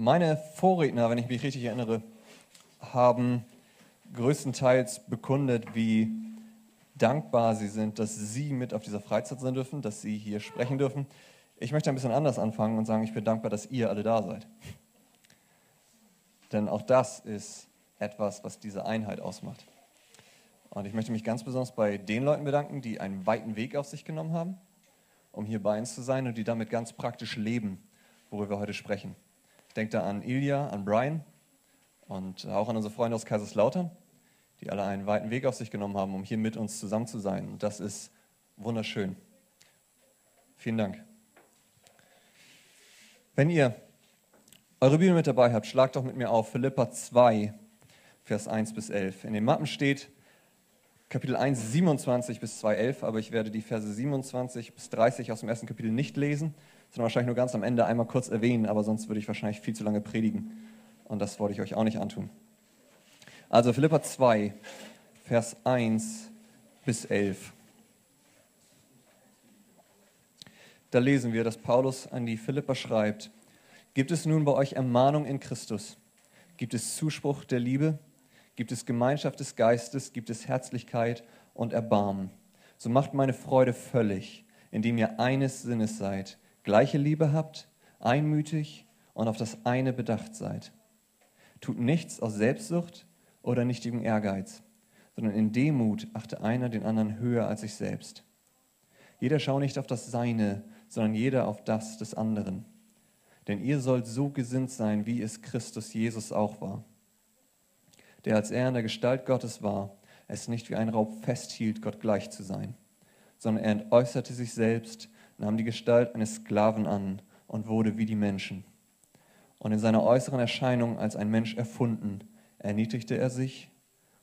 Meine Vorredner, wenn ich mich richtig erinnere, haben größtenteils bekundet, wie dankbar sie sind, dass sie mit auf dieser Freizeit sein dürfen, dass sie hier sprechen dürfen. Ich möchte ein bisschen anders anfangen und sagen, ich bin dankbar, dass ihr alle da seid. Denn auch das ist etwas, was diese Einheit ausmacht. Und ich möchte mich ganz besonders bei den Leuten bedanken, die einen weiten Weg auf sich genommen haben, um hier bei uns zu sein und die damit ganz praktisch leben, worüber wir heute sprechen. Ich denke da an Ilja, an Brian und auch an unsere Freunde aus Kaiserslautern, die alle einen weiten Weg auf sich genommen haben, um hier mit uns zusammen zu sein. Und das ist wunderschön. Vielen Dank. Wenn ihr eure Bibel mit dabei habt, schlagt doch mit mir auf Philippa 2, Vers 1 bis 11. In den Mappen steht Kapitel 1, 27 bis 2, 11, aber ich werde die Verse 27 bis 30 aus dem ersten Kapitel nicht lesen, sondern wahrscheinlich nur ganz am Ende einmal kurz erwähnen, aber sonst würde ich wahrscheinlich viel zu lange predigen. Und das wollte ich euch auch nicht antun. Also Philippa 2, Vers 1 bis 11. Da lesen wir, dass Paulus an die Philippa schreibt, Gibt es nun bei euch Ermahnung in Christus? Gibt es Zuspruch der Liebe? Gibt es Gemeinschaft des Geistes? Gibt es Herzlichkeit und Erbarmen? So macht meine Freude völlig, indem ihr eines Sinnes seid, gleiche Liebe habt, einmütig und auf das eine bedacht seid. Tut nichts aus Selbstsucht oder nichtigem Ehrgeiz, sondern in Demut achte einer den anderen höher als sich selbst. Jeder schaue nicht auf das Seine, sondern jeder auf das des anderen. Denn ihr sollt so gesinnt sein, wie es Christus Jesus auch war, der als er in der Gestalt Gottes war, es nicht wie ein Raub festhielt, Gott gleich zu sein, sondern er entäußerte sich selbst, nahm die Gestalt eines Sklaven an und wurde wie die Menschen und in seiner äußeren Erscheinung als ein Mensch erfunden, erniedrigte er sich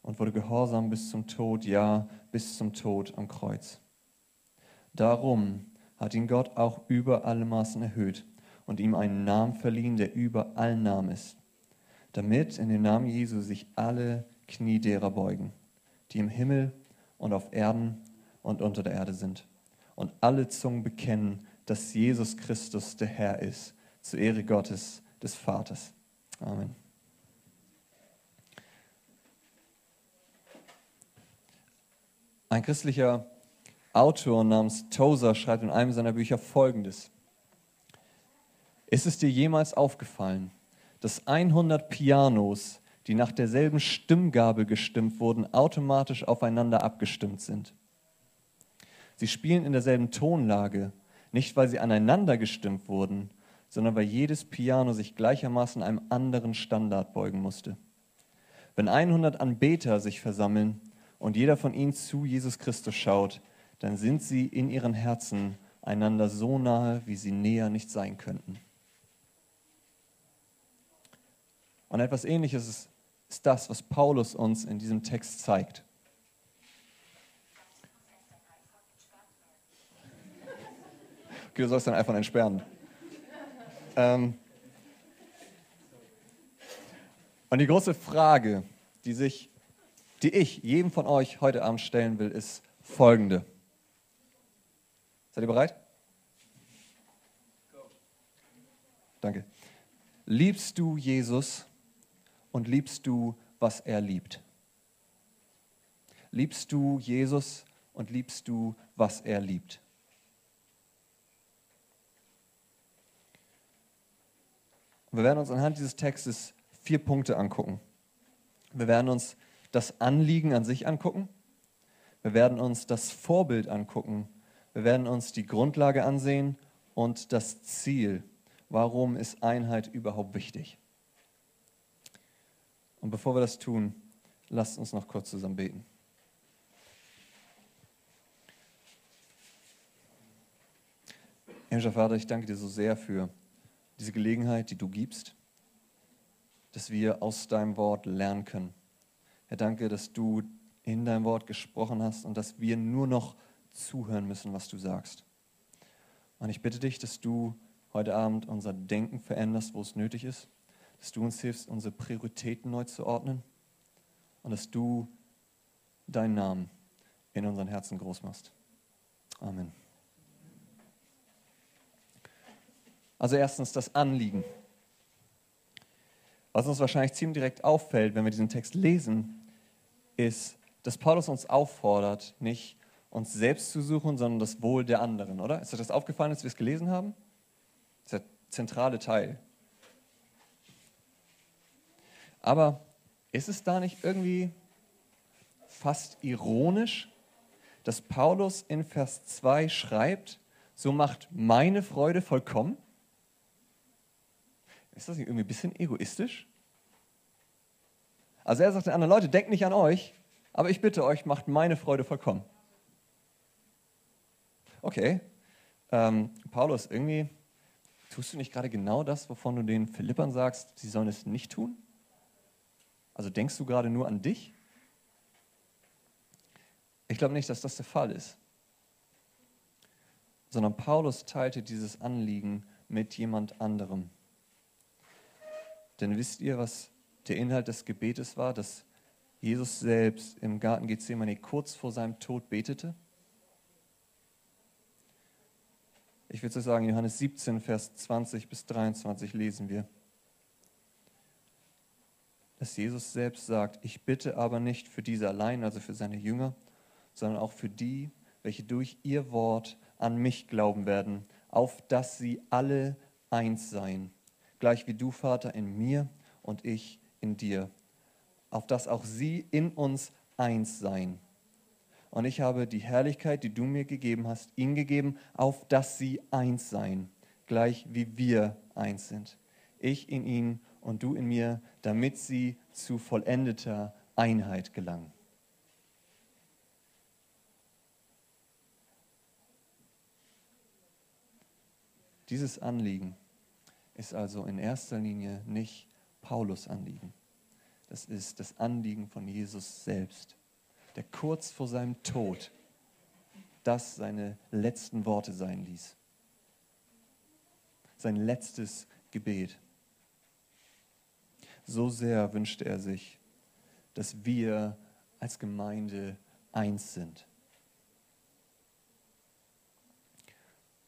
und wurde gehorsam bis zum Tod, ja, bis zum Tod am Kreuz. Darum hat ihn Gott auch über alle Maßen erhöht und ihm einen Namen verliehen, der über allen Namen ist, damit in den Namen Jesu sich alle Knie derer beugen, die im Himmel und auf Erden und unter der Erde sind, und alle Zungen bekennen, dass Jesus Christus der Herr ist, zur Ehre Gottes des Vaters. Amen. Ein christlicher Autor namens Tozer schreibt in einem seiner Bücher Folgendes. Ist es dir jemals aufgefallen, dass 100 Pianos, die nach derselben Stimmgabel gestimmt wurden, automatisch aufeinander abgestimmt sind? Sie spielen in derselben Tonlage, nicht weil sie aneinander gestimmt wurden, sondern weil jedes Piano sich gleichermaßen einem anderen Standard beugen musste. Wenn 100 Anbeter sich versammeln und jeder von ihnen zu Jesus Christus schaut, dann sind sie in ihren Herzen einander so nahe, wie sie näher nicht sein könnten. Und etwas Ähnliches ist, ist das, was Paulus uns in diesem Text zeigt. Du sollst dein iPhone entsperren. Ähm und die große Frage, die, sich, die ich jedem von euch heute Abend stellen will, ist folgende. Seid ihr bereit? Danke. Liebst du Jesus und liebst du, was er liebt? Liebst du Jesus und liebst du, was er liebt? Wir werden uns anhand dieses Textes vier Punkte angucken. Wir werden uns das Anliegen an sich angucken. Wir werden uns das Vorbild angucken. Wir werden uns die Grundlage ansehen und das Ziel. Warum ist Einheit überhaupt wichtig? Und bevor wir das tun, lasst uns noch kurz zusammen beten. Himmlischer Vater, ich danke dir so sehr für diese Gelegenheit, die du gibst, dass wir aus deinem Wort lernen können. Herr, danke, dass du in deinem Wort gesprochen hast und dass wir nur noch zuhören müssen, was du sagst. Und ich bitte dich, dass du heute Abend unser Denken veränderst, wo es nötig ist, dass du uns hilfst, unsere Prioritäten neu zu ordnen und dass du deinen Namen in unseren Herzen groß machst. Amen. Also erstens das Anliegen. Was uns wahrscheinlich ziemlich direkt auffällt, wenn wir diesen Text lesen, ist, dass Paulus uns auffordert, nicht uns selbst zu suchen, sondern das Wohl der anderen, oder? Ist euch das aufgefallen, als wir es gelesen haben? Das ist der zentrale Teil. Aber ist es da nicht irgendwie fast ironisch, dass Paulus in Vers 2 schreibt, so macht meine Freude vollkommen? Ist das nicht irgendwie ein bisschen egoistisch? Also er sagt den anderen Leute, denkt nicht an euch, aber ich bitte euch, macht meine Freude vollkommen. Okay, ähm, Paulus, irgendwie tust du nicht gerade genau das, wovon du den Philippern sagst, sie sollen es nicht tun? Also denkst du gerade nur an dich? Ich glaube nicht, dass das der Fall ist. Sondern Paulus teilte dieses Anliegen mit jemand anderem. Denn wisst ihr, was der Inhalt des Gebetes war, dass Jesus selbst im Garten Gethsemane kurz vor seinem Tod betete? Ich würde sagen, Johannes 17, Vers 20 bis 23 lesen wir, dass Jesus selbst sagt, ich bitte aber nicht für diese allein, also für seine Jünger, sondern auch für die, welche durch ihr Wort an mich glauben werden, auf dass sie alle eins seien, gleich wie du, Vater, in mir und ich in dir, auf dass auch sie in uns eins seien. Und ich habe die Herrlichkeit, die du mir gegeben hast, ihnen gegeben, auf dass sie eins seien, gleich wie wir eins sind. Ich in ihnen und du in mir, damit sie zu vollendeter Einheit gelangen. Dieses Anliegen ist also in erster Linie nicht Paulus Anliegen. Das ist das Anliegen von Jesus selbst, der kurz vor seinem Tod das seine letzten Worte sein ließ. Sein letztes Gebet. So sehr wünschte er sich, dass wir als Gemeinde eins sind.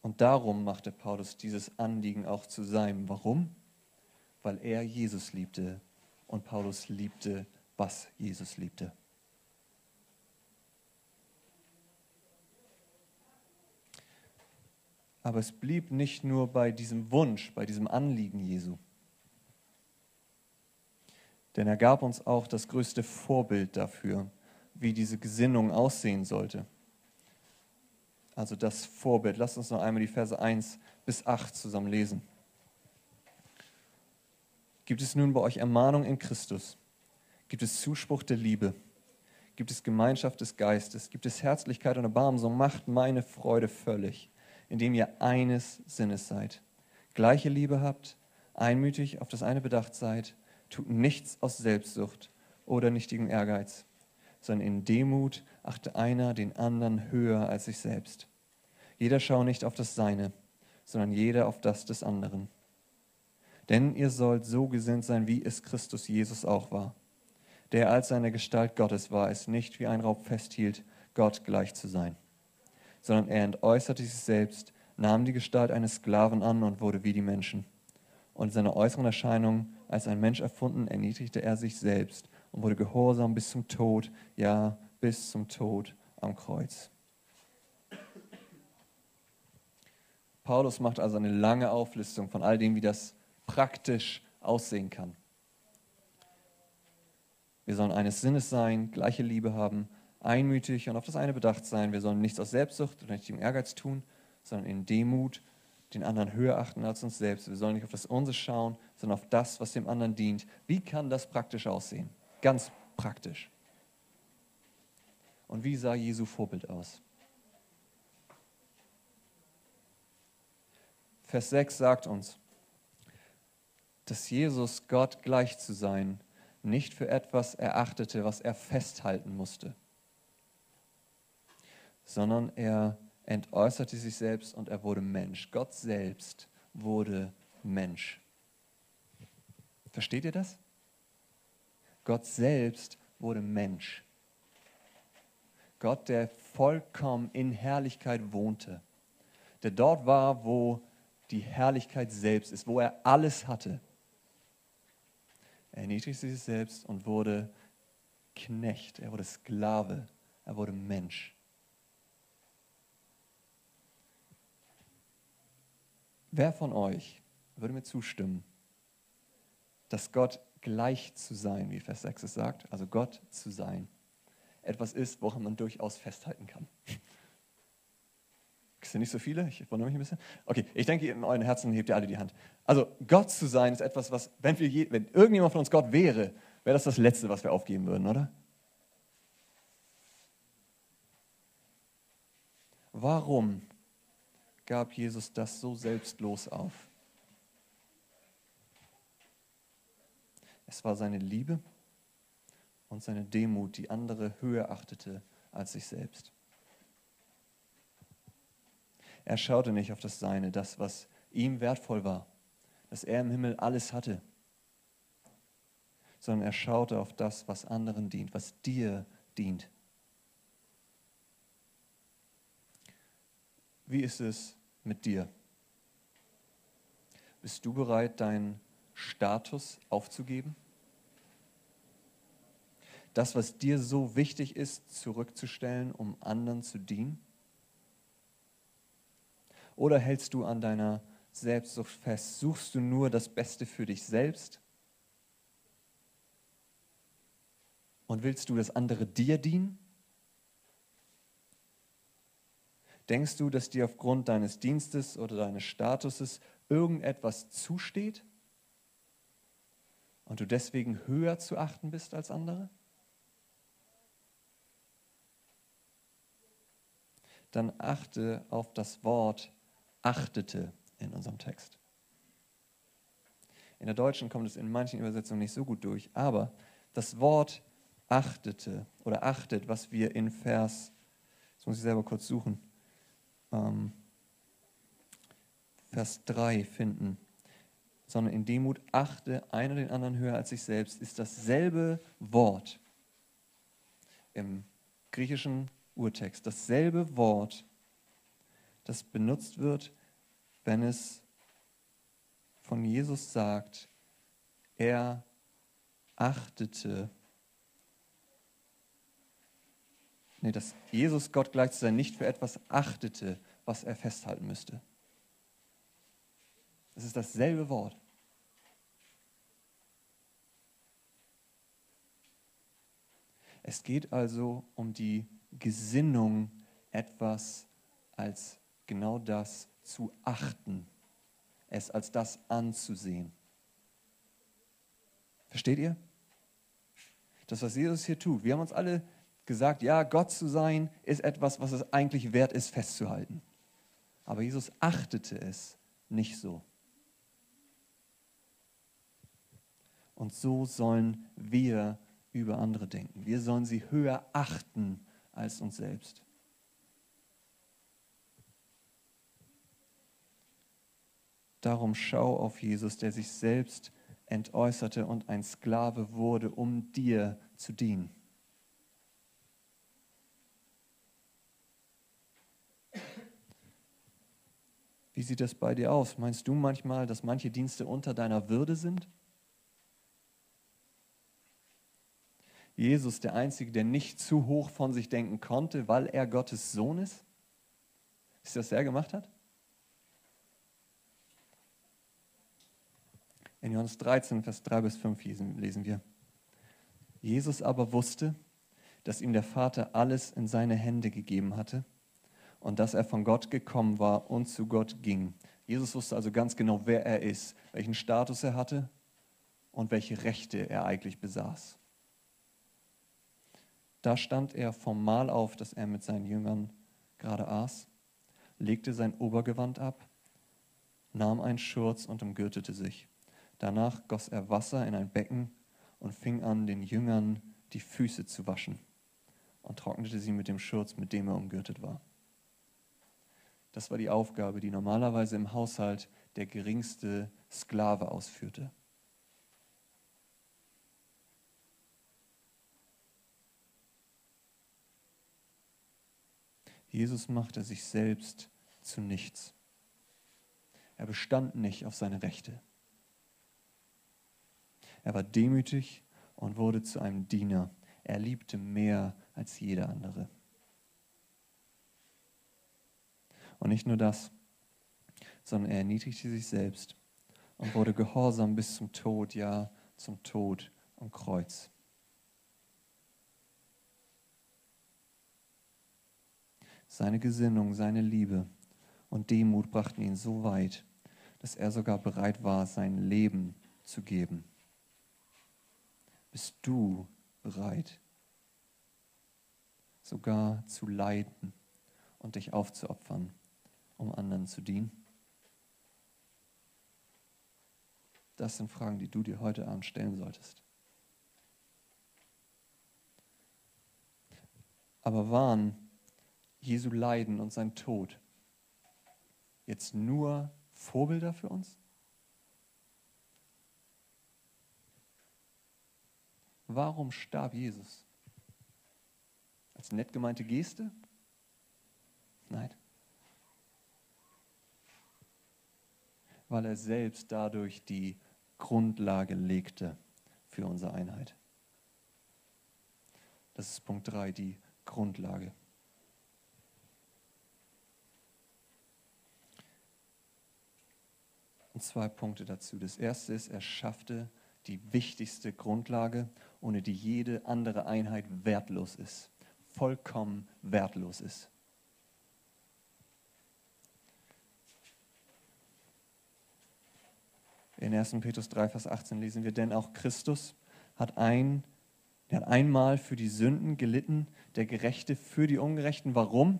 Und darum machte Paulus dieses Anliegen auch zu seinem. Warum? Weil er Jesus liebte und Paulus liebte, was Jesus liebte. Aber es blieb nicht nur bei diesem Wunsch, bei diesem Anliegen Jesu. Denn er gab uns auch das größte Vorbild dafür, wie diese Gesinnung aussehen sollte also das Vorbild. Lasst uns noch einmal die Verse 1 bis 8 zusammen lesen. Gibt es nun bei euch Ermahnung in Christus? Gibt es Zuspruch der Liebe? Gibt es Gemeinschaft des Geistes? Gibt es Herzlichkeit und Erbarmen? So macht meine Freude völlig, indem ihr eines Sinnes seid. Gleiche Liebe habt, einmütig auf das eine bedacht seid, tut nichts aus Selbstsucht oder nichtigem Ehrgeiz, sondern in Demut achte einer den anderen höher als sich selbst. Jeder schaue nicht auf das Seine, sondern jeder auf das des anderen. Denn ihr sollt so gesinnt sein, wie es Christus Jesus auch war, der als seine Gestalt Gottes war, es nicht wie ein Raub festhielt, Gott gleich zu sein, sondern er entäußerte sich selbst, nahm die Gestalt eines Sklaven an und wurde wie die Menschen. Und seine äußeren Erscheinungen als ein Mensch erfunden, erniedrigte er sich selbst und wurde gehorsam bis zum Tod, ja, bis zum Tod am Kreuz. Paulus macht also eine lange Auflistung von all dem, wie das praktisch aussehen kann. Wir sollen eines Sinnes sein, gleiche Liebe haben, einmütig und auf das eine bedacht sein. Wir sollen nichts aus Selbstsucht oder nicht im Ehrgeiz tun, sondern in Demut den anderen höher achten als uns selbst. Wir sollen nicht auf das Unsere schauen, sondern auf das, was dem anderen dient. Wie kann das praktisch aussehen? Ganz praktisch. Und wie sah Jesu Vorbild aus? Vers 6 sagt uns, dass Jesus Gott gleich zu sein nicht für etwas erachtete, was er festhalten musste, sondern er entäußerte sich selbst und er wurde Mensch. Gott selbst wurde Mensch. Versteht ihr das? Gott selbst wurde Mensch. Gott, der vollkommen in Herrlichkeit wohnte, der dort war, wo die Herrlichkeit selbst ist, wo er alles hatte. Er erniedrigte sich selbst und wurde Knecht, er wurde Sklave, er wurde Mensch. Wer von euch würde mir zustimmen, dass Gott gleich zu sein, wie Vers 6 es sagt, also Gott zu sein, etwas ist, woran man durchaus festhalten kann? Es sind nicht so viele, ich wundere mich ein bisschen. Okay, ich denke, in euren Herzen hebt ihr alle die Hand. Also Gott zu sein ist etwas, was, wenn, wir je, wenn irgendjemand von uns Gott wäre, wäre das das Letzte, was wir aufgeben würden, oder? Warum gab Jesus das so selbstlos auf? Es war seine Liebe und seine Demut, die andere höher achtete als sich selbst. Er schaute nicht auf das Seine, das, was ihm wertvoll war, dass er im Himmel alles hatte, sondern er schaute auf das, was anderen dient, was dir dient. Wie ist es mit dir? Bist du bereit, deinen Status aufzugeben? Das, was dir so wichtig ist, zurückzustellen, um anderen zu dienen? Oder hältst du an deiner Selbstsucht fest? Suchst du nur das Beste für dich selbst? Und willst du, dass andere dir dienen? Denkst du, dass dir aufgrund deines Dienstes oder deines Statuses irgendetwas zusteht und du deswegen höher zu achten bist als andere? Dann achte auf das Wort achtete in unserem Text. In der deutschen kommt es in manchen Übersetzungen nicht so gut durch, aber das Wort achtete oder achtet, was wir in Vers, jetzt muss ich selber kurz suchen, ähm, Vers 3 finden, sondern in Demut achte einer den anderen höher als sich selbst, ist dasselbe Wort im griechischen Urtext, dasselbe Wort, das benutzt wird, wenn es von Jesus sagt, er achtete nee, dass Jesus Gott gleich zu sein nicht für etwas achtete, was er festhalten müsste. Es ist dasselbe Wort. Es geht also um die Gesinnung, etwas als genau das zu achten, es als das anzusehen. Versteht ihr? Das, was Jesus hier tut. Wir haben uns alle gesagt, ja, Gott zu sein ist etwas, was es eigentlich wert ist, festzuhalten. Aber Jesus achtete es nicht so. Und so sollen wir über andere denken. Wir sollen sie höher achten als uns selbst. Darum schau auf Jesus, der sich selbst entäußerte und ein Sklave wurde, um dir zu dienen. Wie sieht das bei dir aus? Meinst du manchmal, dass manche Dienste unter deiner Würde sind? Jesus, der Einzige, der nicht zu hoch von sich denken konnte, weil er Gottes Sohn ist? Ist das, was er gemacht hat? In Johannes 13, Vers 3 bis 5 lesen wir. Jesus aber wusste, dass ihm der Vater alles in seine Hände gegeben hatte und dass er von Gott gekommen war und zu Gott ging. Jesus wusste also ganz genau, wer er ist, welchen Status er hatte und welche Rechte er eigentlich besaß. Da stand er vom Mahl auf, das er mit seinen Jüngern gerade aß, legte sein Obergewand ab, nahm einen Schurz und umgürtete sich. Danach goss er Wasser in ein Becken und fing an, den Jüngern die Füße zu waschen und trocknete sie mit dem Schurz, mit dem er umgürtet war. Das war die Aufgabe, die normalerweise im Haushalt der geringste Sklave ausführte. Jesus machte sich selbst zu nichts. Er bestand nicht auf seine Rechte. Er war demütig und wurde zu einem Diener. Er liebte mehr als jeder andere. Und nicht nur das, sondern er erniedrigte sich selbst und wurde gehorsam bis zum Tod, ja, zum Tod am Kreuz. Seine Gesinnung, seine Liebe und Demut brachten ihn so weit, dass er sogar bereit war, sein Leben zu geben. Bist du bereit, sogar zu leiden und dich aufzuopfern, um anderen zu dienen? Das sind Fragen, die du dir heute Abend stellen solltest. Aber waren Jesu Leiden und sein Tod jetzt nur Vorbilder für uns? Warum starb Jesus? Als nett gemeinte Geste? Nein. Weil er selbst dadurch die Grundlage legte für unsere Einheit. Das ist Punkt 3, die Grundlage. Und zwei Punkte dazu. Das erste ist, er schaffte die wichtigste Grundlage, ohne die jede andere Einheit wertlos ist, vollkommen wertlos ist. In 1. Petrus 3, Vers 18 lesen wir, denn auch Christus hat, ein, hat einmal für die Sünden gelitten, der Gerechte für die Ungerechten. Warum?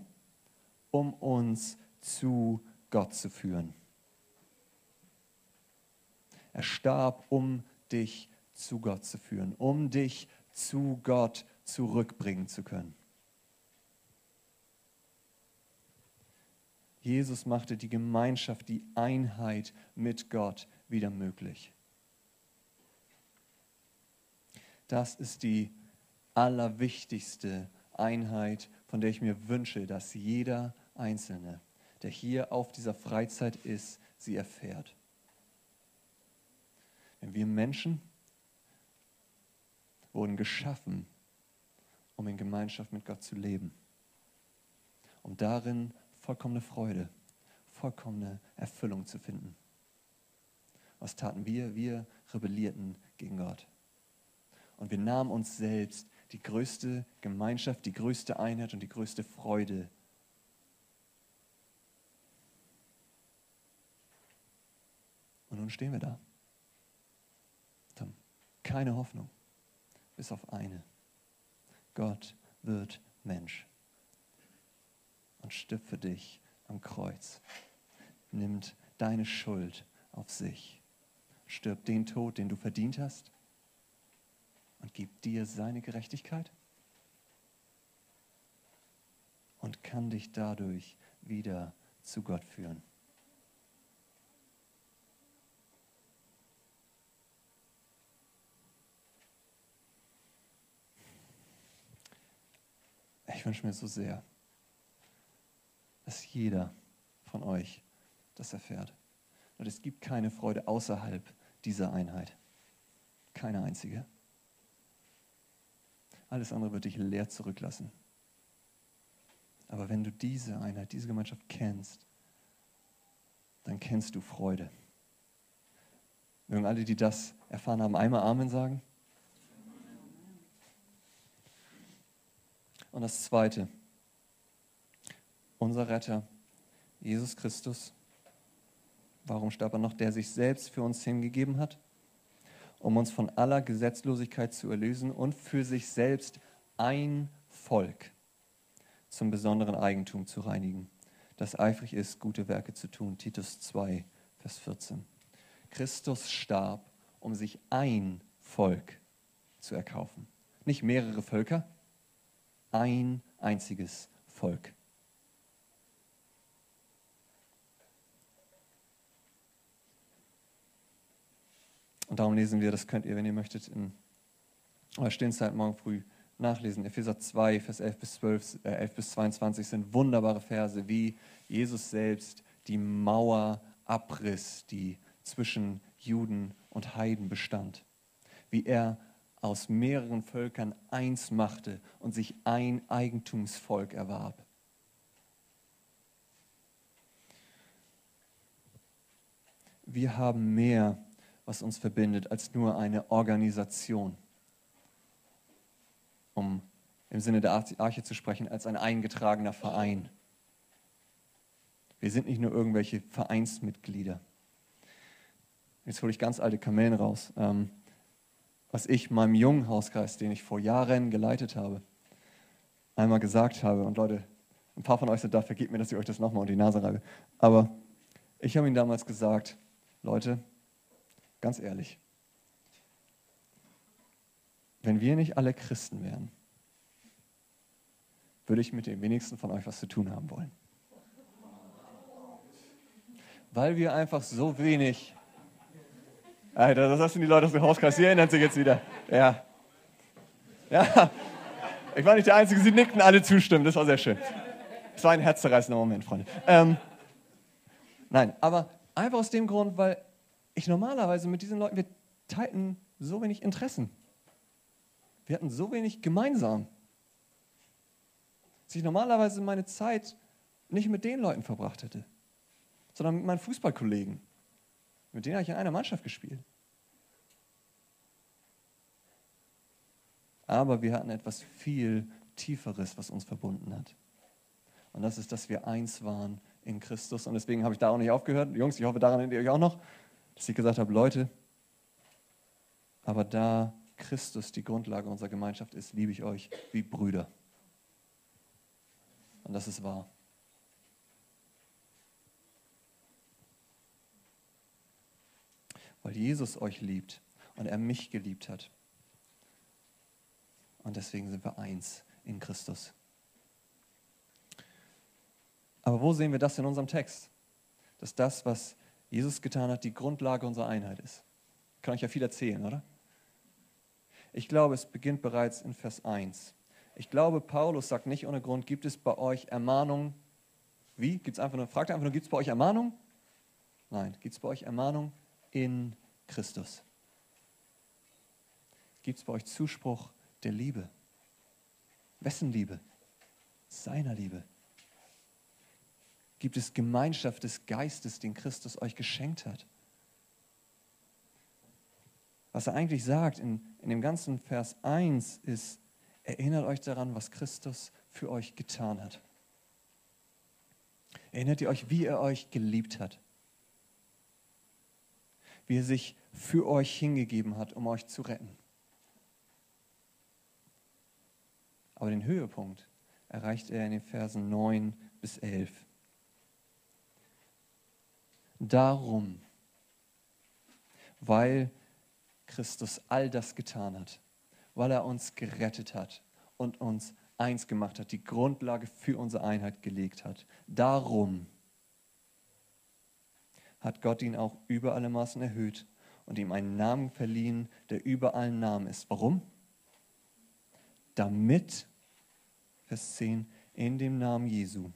Um uns zu Gott zu führen. Er starb, um dich zu Gott zu führen, um dich zu Gott zurückbringen zu können. Jesus machte die Gemeinschaft, die Einheit mit Gott wieder möglich. Das ist die allerwichtigste Einheit, von der ich mir wünsche, dass jeder Einzelne, der hier auf dieser Freizeit ist, sie erfährt. Denn wir Menschen wurden geschaffen, um in Gemeinschaft mit Gott zu leben. Um darin vollkommene Freude, vollkommene Erfüllung zu finden. Was taten wir? Wir rebellierten gegen Gott. Und wir nahmen uns selbst die größte Gemeinschaft, die größte Einheit und die größte Freude. Und nun stehen wir da keine Hoffnung, bis auf eine. Gott wird Mensch und stirbt für dich am Kreuz, nimmt deine Schuld auf sich, stirbt den Tod, den du verdient hast und gibt dir seine Gerechtigkeit und kann dich dadurch wieder zu Gott führen. Ich wünsche mir so sehr, dass jeder von euch das erfährt. Und es gibt keine Freude außerhalb dieser Einheit. Keine einzige. Alles andere wird dich leer zurücklassen. Aber wenn du diese Einheit, diese Gemeinschaft kennst, dann kennst du Freude. Mögen alle, die das erfahren haben, einmal Amen sagen? Und das Zweite, unser Retter, Jesus Christus, warum starb er noch, der sich selbst für uns hingegeben hat, um uns von aller Gesetzlosigkeit zu erlösen und für sich selbst ein Volk zum besonderen Eigentum zu reinigen, das eifrig ist, gute Werke zu tun. Titus 2, Vers 14. Christus starb, um sich ein Volk zu erkaufen. Nicht mehrere Völker, ein einziges Volk. Und darum lesen wir, das könnt ihr, wenn ihr möchtet, in eurer Stillzeit morgen früh nachlesen. Epheser 2, Vers 11 bis, 12, äh, 11 bis 22 sind wunderbare Verse, wie Jesus selbst die Mauer abriss, die zwischen Juden und Heiden bestand. wie er aus mehreren Völkern eins machte und sich ein Eigentumsvolk erwarb. Wir haben mehr, was uns verbindet, als nur eine Organisation, um im Sinne der Arche zu sprechen, als ein eingetragener Verein. Wir sind nicht nur irgendwelche Vereinsmitglieder. Jetzt hole ich ganz alte Kamellen raus. Ähm, was ich meinem jungen Hauskreis, den ich vor Jahren geleitet habe, einmal gesagt habe. Und Leute, ein paar von euch sind da, vergebt mir, dass ich euch das nochmal unter die Nase reibe. Aber ich habe ihnen damals gesagt, Leute, ganz ehrlich, wenn wir nicht alle Christen wären, würde ich mit den wenigsten von euch was zu tun haben wollen. Weil wir einfach so wenig Alter, das sind die Leute aus dem Hauskreis. Sie erinnern sich jetzt wieder. Ja. Ja. Ich war nicht der Einzige, sie nickten alle zustimmen. Das war sehr schön. Es war ein herzzerreißender Moment, Freunde. Ähm, nein, aber einfach aus dem Grund, weil ich normalerweise mit diesen Leuten, wir teilten so wenig Interessen. Wir hatten so wenig gemeinsam. Dass ich normalerweise meine Zeit nicht mit den Leuten verbracht hätte, sondern mit meinen Fußballkollegen. Mit denen habe ich in einer Mannschaft gespielt. Aber wir hatten etwas viel Tieferes, was uns verbunden hat. Und das ist, dass wir eins waren in Christus. Und deswegen habe ich da auch nicht aufgehört. Jungs, ich hoffe, daran erinnert ihr euch auch noch, dass ich gesagt habe, Leute, aber da Christus die Grundlage unserer Gemeinschaft ist, liebe ich euch wie Brüder. Und das ist wahr. Weil Jesus euch liebt und er mich geliebt hat. Und deswegen sind wir eins in Christus. Aber wo sehen wir das in unserem Text? Dass das, was Jesus getan hat, die Grundlage unserer Einheit ist. Ich kann euch ja viel erzählen, oder? Ich glaube, es beginnt bereits in Vers 1. Ich glaube, Paulus sagt nicht ohne Grund, gibt es bei euch Ermahnung? Wie? Gibt's einfach nur, fragt einfach nur, gibt es bei euch Ermahnung? Nein, gibt es bei euch Ermahnung? In Christus? Gibt es bei euch Zuspruch der Liebe? Wessen Liebe? Seiner Liebe. Gibt es Gemeinschaft des Geistes, den Christus euch geschenkt hat? Was er eigentlich sagt in, in dem ganzen Vers 1 ist, erinnert euch daran, was Christus für euch getan hat. Erinnert ihr euch, wie er euch geliebt hat? Wie er sich für euch hingegeben hat, um euch zu retten. Aber den Höhepunkt erreicht er in den Versen 9 bis 11. Darum, weil Christus all das getan hat, weil er uns gerettet hat und uns eins gemacht hat, die Grundlage für unsere Einheit gelegt hat. Darum hat Gott ihn auch über alle Maßen erhöht und ihm einen Namen verliehen, der über allen Namen ist. Warum? Damit, Vers 10, in dem Namen Jesu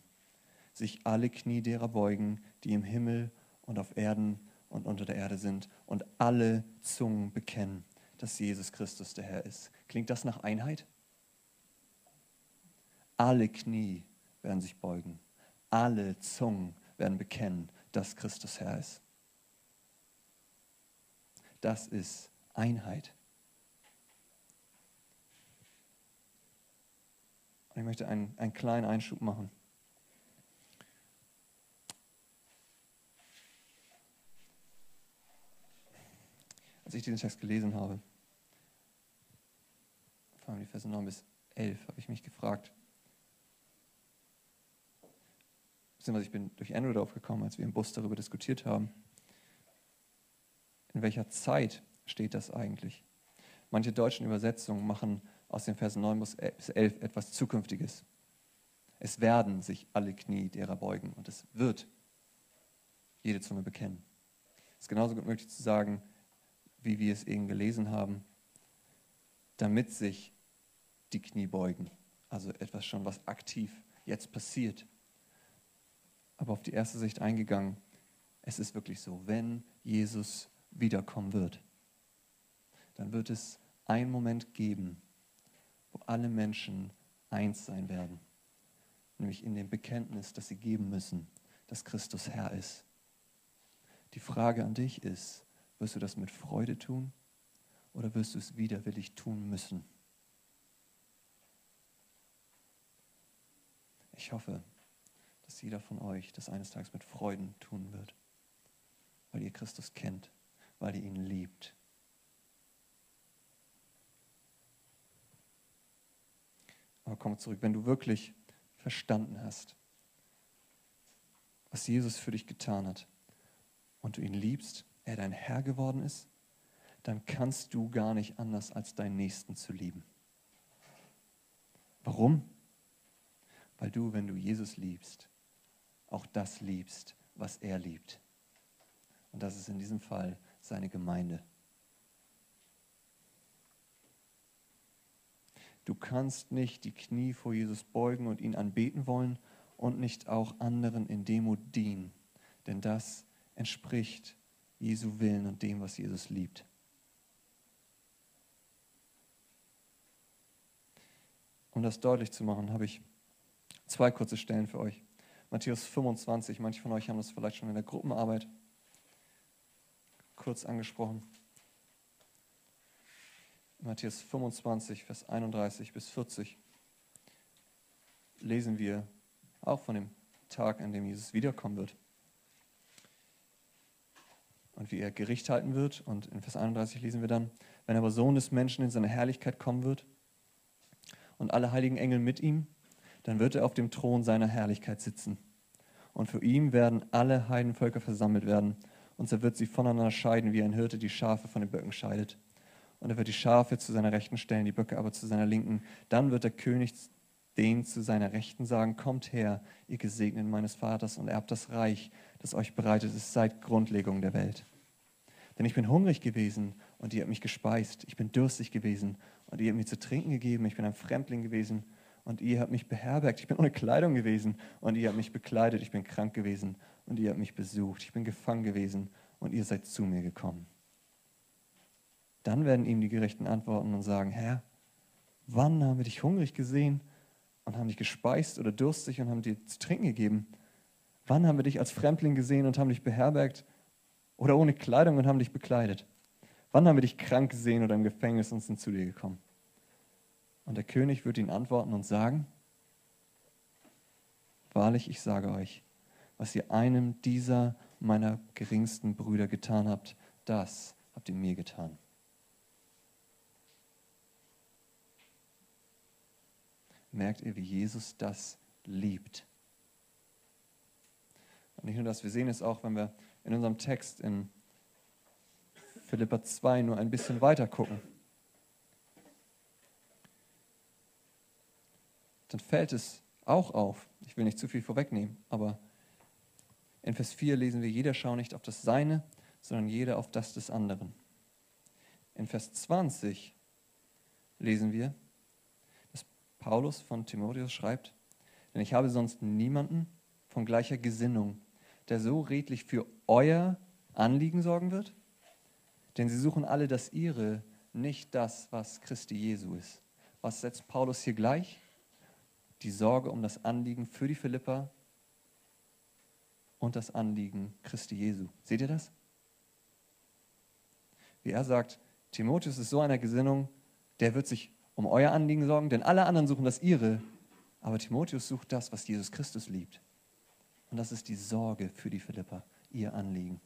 sich alle Knie derer beugen, die im Himmel und auf Erden und unter der Erde sind und alle Zungen bekennen, dass Jesus Christus der Herr ist. Klingt das nach Einheit? Alle Knie werden sich beugen, alle Zungen werden bekennen, dass Christus Herr ist. Das ist Einheit. Und ich möchte einen, einen kleinen Einschub machen. Als ich diesen Text gelesen habe, vor allem die Verse 9 bis 11, habe ich mich gefragt, beziehungsweise ich bin durch Andrew darauf gekommen, als wir im Bus darüber diskutiert haben. In welcher Zeit steht das eigentlich? Manche deutschen Übersetzungen machen aus den Versen 9 bis 11 etwas Zukünftiges. Es werden sich alle Knie derer beugen und es wird jede Zunge bekennen. Es ist genauso gut möglich zu sagen, wie wir es eben gelesen haben, damit sich die Knie beugen. Also etwas schon, was aktiv jetzt passiert aber auf die erste Sicht eingegangen. Es ist wirklich so, wenn Jesus wiederkommen wird, dann wird es einen Moment geben, wo alle Menschen eins sein werden. Nämlich in dem Bekenntnis, das sie geben müssen, dass Christus Herr ist. Die Frage an dich ist, wirst du das mit Freude tun oder wirst du es widerwillig tun müssen? Ich hoffe, dass jeder von euch das eines Tages mit Freuden tun wird, weil ihr Christus kennt, weil ihr ihn liebt. Aber komm zurück, wenn du wirklich verstanden hast, was Jesus für dich getan hat und du ihn liebst, er dein Herr geworden ist, dann kannst du gar nicht anders, als deinen Nächsten zu lieben. Warum? Weil du, wenn du Jesus liebst, auch das liebst, was er liebt. Und das ist in diesem Fall seine Gemeinde. Du kannst nicht die Knie vor Jesus beugen und ihn anbeten wollen und nicht auch anderen in Demut dienen, denn das entspricht Jesu Willen und dem, was Jesus liebt. Um das deutlich zu machen, habe ich zwei kurze Stellen für euch. Matthäus 25, manche von euch haben das vielleicht schon in der Gruppenarbeit kurz angesprochen. Matthäus 25, Vers 31 bis 40 lesen wir auch von dem Tag, an dem Jesus wiederkommen wird. Und wie er Gericht halten wird. Und in Vers 31 lesen wir dann, wenn aber Sohn des Menschen in seine Herrlichkeit kommen wird und alle heiligen Engel mit ihm, dann wird er auf dem Thron seiner Herrlichkeit sitzen. Und für ihn werden alle Heidenvölker versammelt werden. Und er wird sie voneinander scheiden, wie ein Hirte die Schafe von den Böcken scheidet. Und er wird die Schafe zu seiner Rechten stellen, die Böcke aber zu seiner Linken. Dann wird der König den zu seiner Rechten sagen, kommt her, ihr Gesegneten meines Vaters, und erbt das Reich, das euch bereitet ist seit Grundlegung der Welt. Denn ich bin hungrig gewesen und ihr habt mich gespeist. Ich bin durstig gewesen und ihr habt mir zu trinken gegeben. Ich bin ein Fremdling gewesen und ihr habt mich beherbergt. Ich bin ohne Kleidung gewesen und ihr habt mich bekleidet. Ich bin krank gewesen und ihr habt mich besucht. Ich bin gefangen gewesen und ihr seid zu mir gekommen. Dann werden ihm die Gerechten antworten und sagen, Herr, wann haben wir dich hungrig gesehen und haben dich gespeist oder durstig und haben dir zu trinken gegeben? Wann haben wir dich als Fremdling gesehen und haben dich beherbergt oder ohne Kleidung und haben dich bekleidet? Wann haben wir dich krank gesehen oder im Gefängnis und sind zu dir gekommen? Und der König wird ihnen antworten und sagen, Wahrlich, ich sage euch, was ihr einem dieser meiner geringsten Brüder getan habt, das habt ihr mir getan. merkt ihr, wie Jesus das liebt. Und nicht nur das, wir sehen es auch, wenn wir in unserem Text in Philippa 2 nur ein bisschen weiter gucken. Dann fällt es auch auf, ich will nicht zu viel vorwegnehmen, aber in Vers 4 lesen wir, jeder schaue nicht auf das Seine, sondern jeder auf das des anderen. In Vers 20 lesen wir, Paulus von Timotheus schreibt, denn ich habe sonst niemanden von gleicher Gesinnung, der so redlich für euer Anliegen sorgen wird. Denn sie suchen alle das ihre, nicht das, was Christi Jesu ist. Was setzt Paulus hier gleich? Die Sorge um das Anliegen für die Philippa und das Anliegen Christi Jesu. Seht ihr das? Wie er sagt, Timotheus ist so einer Gesinnung, der wird sich um euer Anliegen sorgen, denn alle anderen suchen das ihre. Aber Timotheus sucht das, was Jesus Christus liebt. Und das ist die Sorge für die Philippa, ihr Anliegen.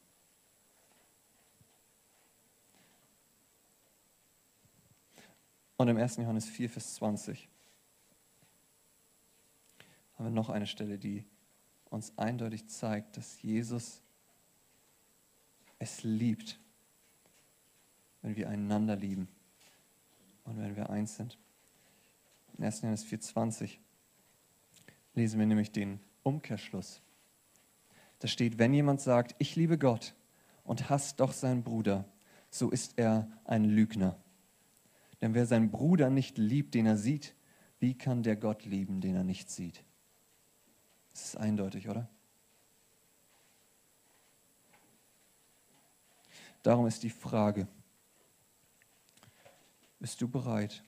Und im 1. Johannes 4, Vers 20 haben wir noch eine Stelle, die uns eindeutig zeigt, dass Jesus es liebt, wenn wir einander lieben und wenn wir eins sind. In 1. Johannes 4,20 lesen wir nämlich den Umkehrschluss. Da steht, wenn jemand sagt, ich liebe Gott und hasst doch seinen Bruder, so ist er ein Lügner. Denn wer seinen Bruder nicht liebt, den er sieht, wie kann der Gott lieben, den er nicht sieht? Das ist eindeutig, oder? Darum ist die Frage, Bist du bereit,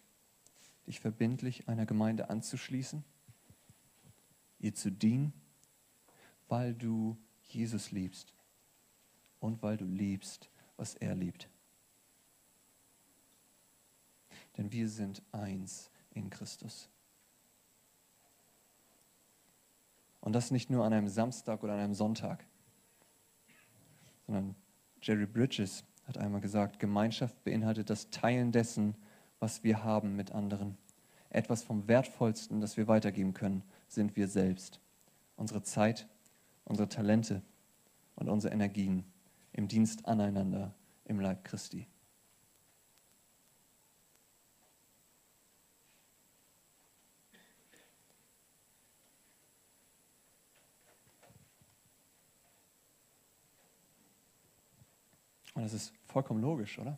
dich verbindlich einer Gemeinde anzuschließen, ihr zu dienen, weil du Jesus liebst und weil du liebst, was er liebt? Denn wir sind eins in Christus. Und das nicht nur an einem Samstag oder an einem Sonntag, sondern Jerry Bridges hat einmal gesagt, Gemeinschaft beinhaltet das Teilen dessen, was wir haben mit anderen. Etwas vom Wertvollsten, das wir weitergeben können, sind wir selbst. Unsere Zeit, unsere Talente und unsere Energien im Dienst aneinander im Leib Christi. Und das ist vollkommen logisch, oder?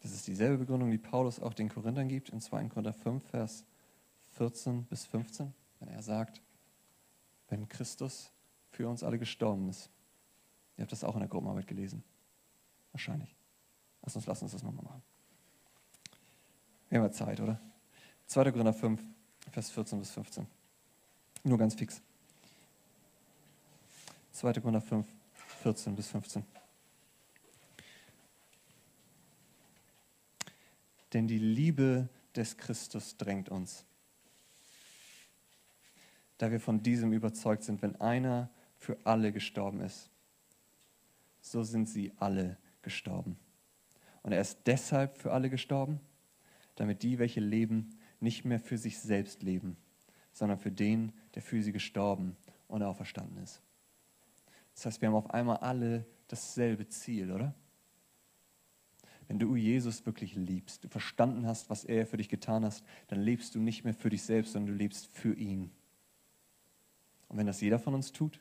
Das ist dieselbe Begründung, die Paulus auch den Korinthern gibt in 2. Korinther 5, Vers 14 bis 15, wenn er sagt, wenn Christus für uns alle gestorben ist. Ihr habt das auch in der Gruppenarbeit gelesen. Wahrscheinlich. Lass uns, lass uns das nochmal machen. Wir haben ja Zeit, oder? 2. Korinther 5, Vers 14 bis 15. Nur ganz fix. 2. Korinther 5, 14 bis 15. Denn die Liebe des Christus drängt uns. Da wir von diesem überzeugt sind, wenn einer für alle gestorben ist, so sind sie alle gestorben. Und er ist deshalb für alle gestorben, damit die, welche leben, nicht mehr für sich selbst leben, sondern für den, der für sie gestorben und auferstanden ist. Das heißt, wir haben auf einmal alle dasselbe Ziel, oder? Wenn du Jesus wirklich liebst, du verstanden hast, was er für dich getan hat, dann lebst du nicht mehr für dich selbst, sondern du lebst für ihn. Und wenn das jeder von uns tut,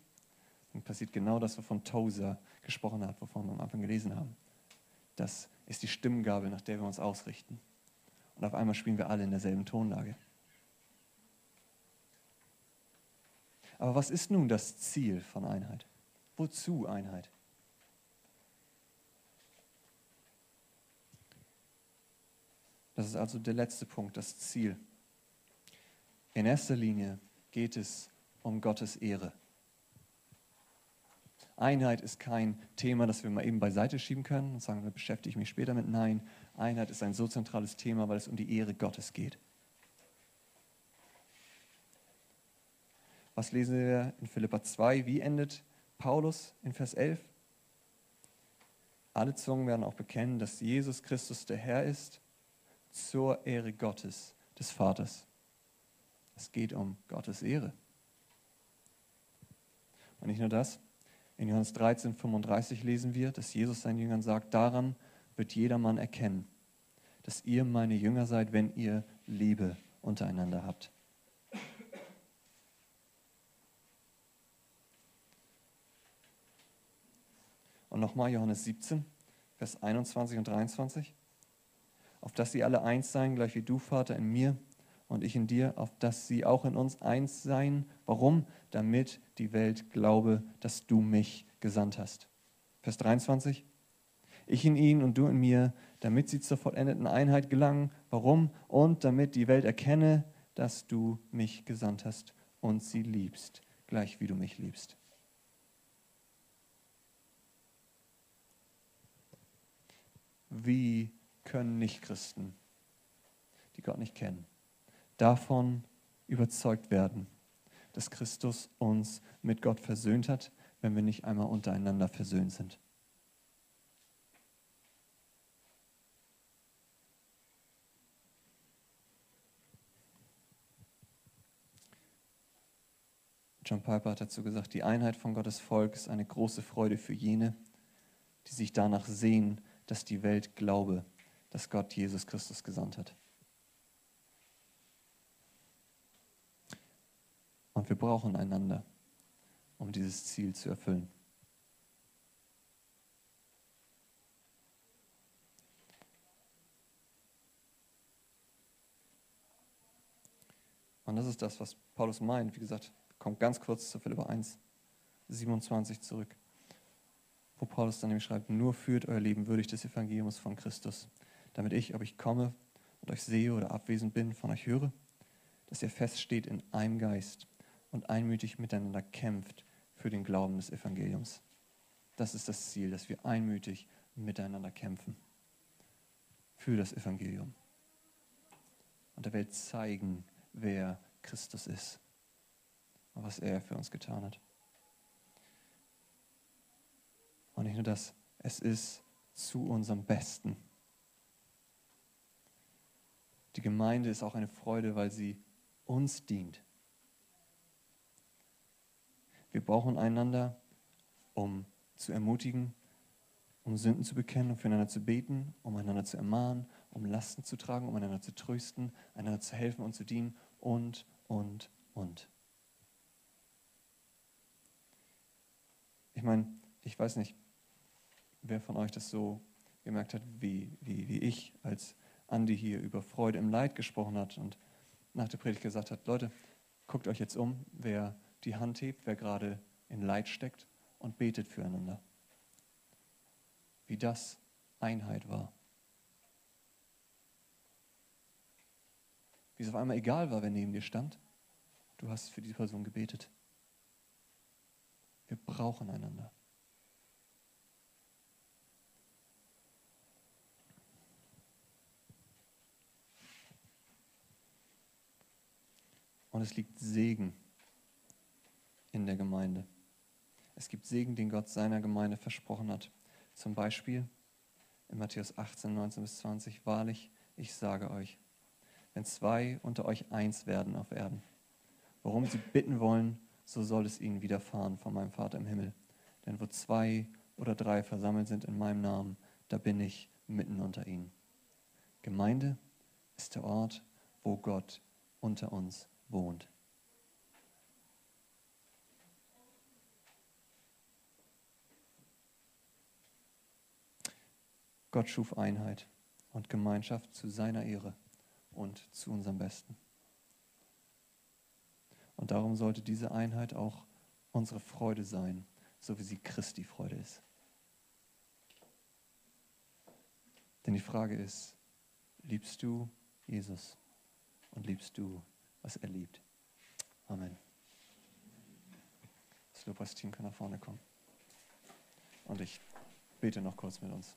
dann passiert genau das, wovon Tozer gesprochen hat, wovon wir am Anfang gelesen haben. Das ist die Stimmgabel, nach der wir uns ausrichten. Und auf einmal spielen wir alle in derselben Tonlage. Aber was ist nun das Ziel von Einheit? Wozu Einheit? Das ist also der letzte Punkt, das Ziel. In erster Linie geht es um Gottes Ehre. Einheit ist kein Thema, das wir mal eben beiseite schieben können und sagen, da beschäftige ich mich später mit. Nein, Einheit ist ein so zentrales Thema, weil es um die Ehre Gottes geht. Was lesen wir in Philippa 2? Wie endet Paulus in Vers 11. Alle Zungen werden auch bekennen, dass Jesus Christus der Herr ist, zur Ehre Gottes, des Vaters. Es geht um Gottes Ehre. Und nicht nur das, in Johannes 13, 35 lesen wir, dass Jesus seinen Jüngern sagt, daran wird jedermann erkennen, dass ihr meine Jünger seid, wenn ihr Liebe untereinander habt. Und nochmal Johannes 17, Vers 21 und 23. Auf dass sie alle eins seien, gleich wie du, Vater, in mir und ich in dir, auf dass sie auch in uns eins seien. Warum? Damit die Welt glaube, dass du mich gesandt hast. Vers 23. Ich in ihnen und du in mir, damit sie zur vollendeten Einheit gelangen. Warum? Und damit die Welt erkenne, dass du mich gesandt hast und sie liebst, gleich wie du mich liebst. Wie können Nichtchristen, die Gott nicht kennen, davon überzeugt werden, dass Christus uns mit Gott versöhnt hat, wenn wir nicht einmal untereinander versöhnt sind. John Piper hat dazu gesagt, die Einheit von Gottes Volk ist eine große Freude für jene, die sich danach sehen, dass die Welt glaube, dass Gott Jesus Christus gesandt hat. Und wir brauchen einander, um dieses Ziel zu erfüllen. Und das ist das, was Paulus meint. Wie gesagt, kommt ganz kurz zu Philippa 1, 27 zurück wo Paulus dann nämlich schreibt, nur führt euer Leben würdig des Evangeliums von Christus, damit ich, ob ich komme und euch sehe oder abwesend bin, von euch höre, dass ihr feststeht in einem Geist und einmütig miteinander kämpft für den Glauben des Evangeliums. Das ist das Ziel, dass wir einmütig miteinander kämpfen für das Evangelium und der Welt zeigen, wer Christus ist und was er für uns getan hat. Und nicht nur das, es ist zu unserem Besten. Die Gemeinde ist auch eine Freude, weil sie uns dient. Wir brauchen einander, um zu ermutigen, um Sünden zu bekennen, um füreinander zu beten, um einander zu ermahnen, um Lasten zu tragen, um einander zu trösten, einander zu helfen und zu dienen und, und, und. Ich meine, ich weiß nicht, wer von euch das so gemerkt hat, wie, wie, wie ich, als Andi hier über Freude im Leid gesprochen hat und nach der Predigt gesagt hat, Leute, guckt euch jetzt um, wer die Hand hebt, wer gerade in Leid steckt und betet füreinander. Wie das Einheit war. Wie es auf einmal egal war, wer neben dir stand. Du hast für die Person gebetet. Wir brauchen einander. Und es liegt Segen in der Gemeinde. Es gibt Segen, den Gott seiner Gemeinde versprochen hat. Zum Beispiel in Matthäus 18, 19 bis 20, wahrlich, ich sage euch, wenn zwei unter euch eins werden auf Erden, worum sie bitten wollen, so soll es ihnen widerfahren von meinem Vater im Himmel. Denn wo zwei oder drei versammelt sind in meinem Namen, da bin ich mitten unter ihnen. Gemeinde ist der Ort, wo Gott unter uns wohnt. Gott schuf Einheit und Gemeinschaft zu seiner Ehre und zu unserem Besten. Und darum sollte diese Einheit auch unsere Freude sein, so wie sie Christi Freude ist. Denn die Frage ist, liebst du Jesus und liebst du, was er liebt? Amen. Das Lobpreisteam kann nach vorne kommen. Und ich bete noch kurz mit uns.